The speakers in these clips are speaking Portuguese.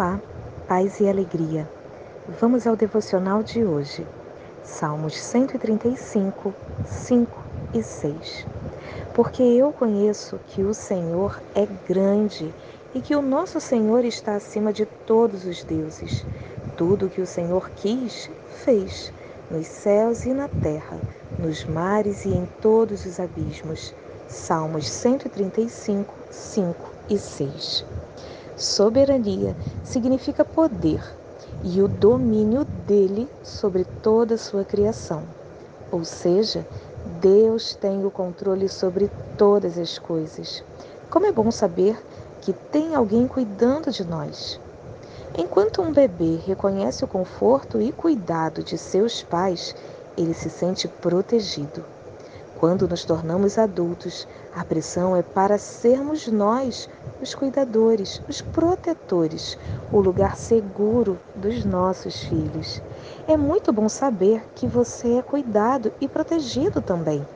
Olá, paz e alegria. Vamos ao devocional de hoje. Salmos 135, 5 e 6. Porque eu conheço que o Senhor é grande e que o nosso Senhor está acima de todos os deuses. Tudo que o Senhor quis, fez, nos céus e na terra, nos mares e em todos os abismos. Salmos 135, 5 e 6. Soberania significa poder e o domínio dele sobre toda a sua criação. Ou seja, Deus tem o controle sobre todas as coisas. Como é bom saber que tem alguém cuidando de nós. Enquanto um bebê reconhece o conforto e cuidado de seus pais, ele se sente protegido. Quando nos tornamos adultos, a pressão é para sermos nós os cuidadores, os protetores, o lugar seguro dos nossos filhos. É muito bom saber que você é cuidado e protegido também.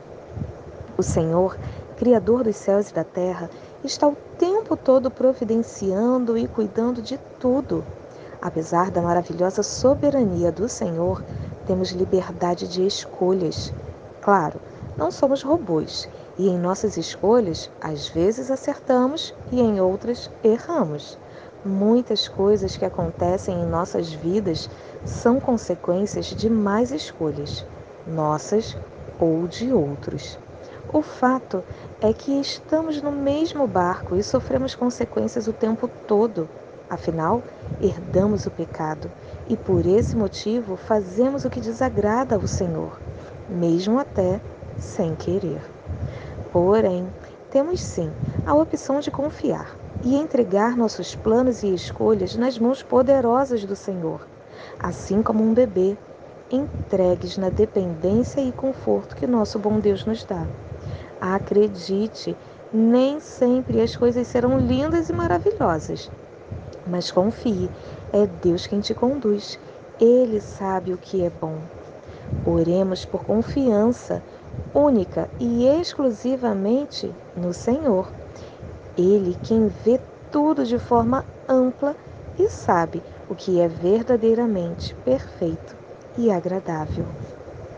O Senhor, Criador dos céus e da terra, está o tempo todo providenciando e cuidando de tudo. Apesar da maravilhosa soberania do Senhor, temos liberdade de escolhas. Claro, não somos robôs e em nossas escolhas, às vezes acertamos e em outras erramos. Muitas coisas que acontecem em nossas vidas são consequências de mais escolhas, nossas ou de outros. O fato é que estamos no mesmo barco e sofremos consequências o tempo todo. Afinal, herdamos o pecado e por esse motivo fazemos o que desagrada ao Senhor, mesmo até sem querer. Porém, temos sim a opção de confiar e entregar nossos planos e escolhas nas mãos poderosas do Senhor, assim como um bebê, entregues na dependência e conforto que nosso bom Deus nos dá. Acredite, nem sempre as coisas serão lindas e maravilhosas, mas confie, é Deus quem te conduz. Ele sabe o que é bom. Oremos por confiança única e exclusivamente no Senhor. Ele quem vê tudo de forma ampla e sabe o que é verdadeiramente perfeito e agradável.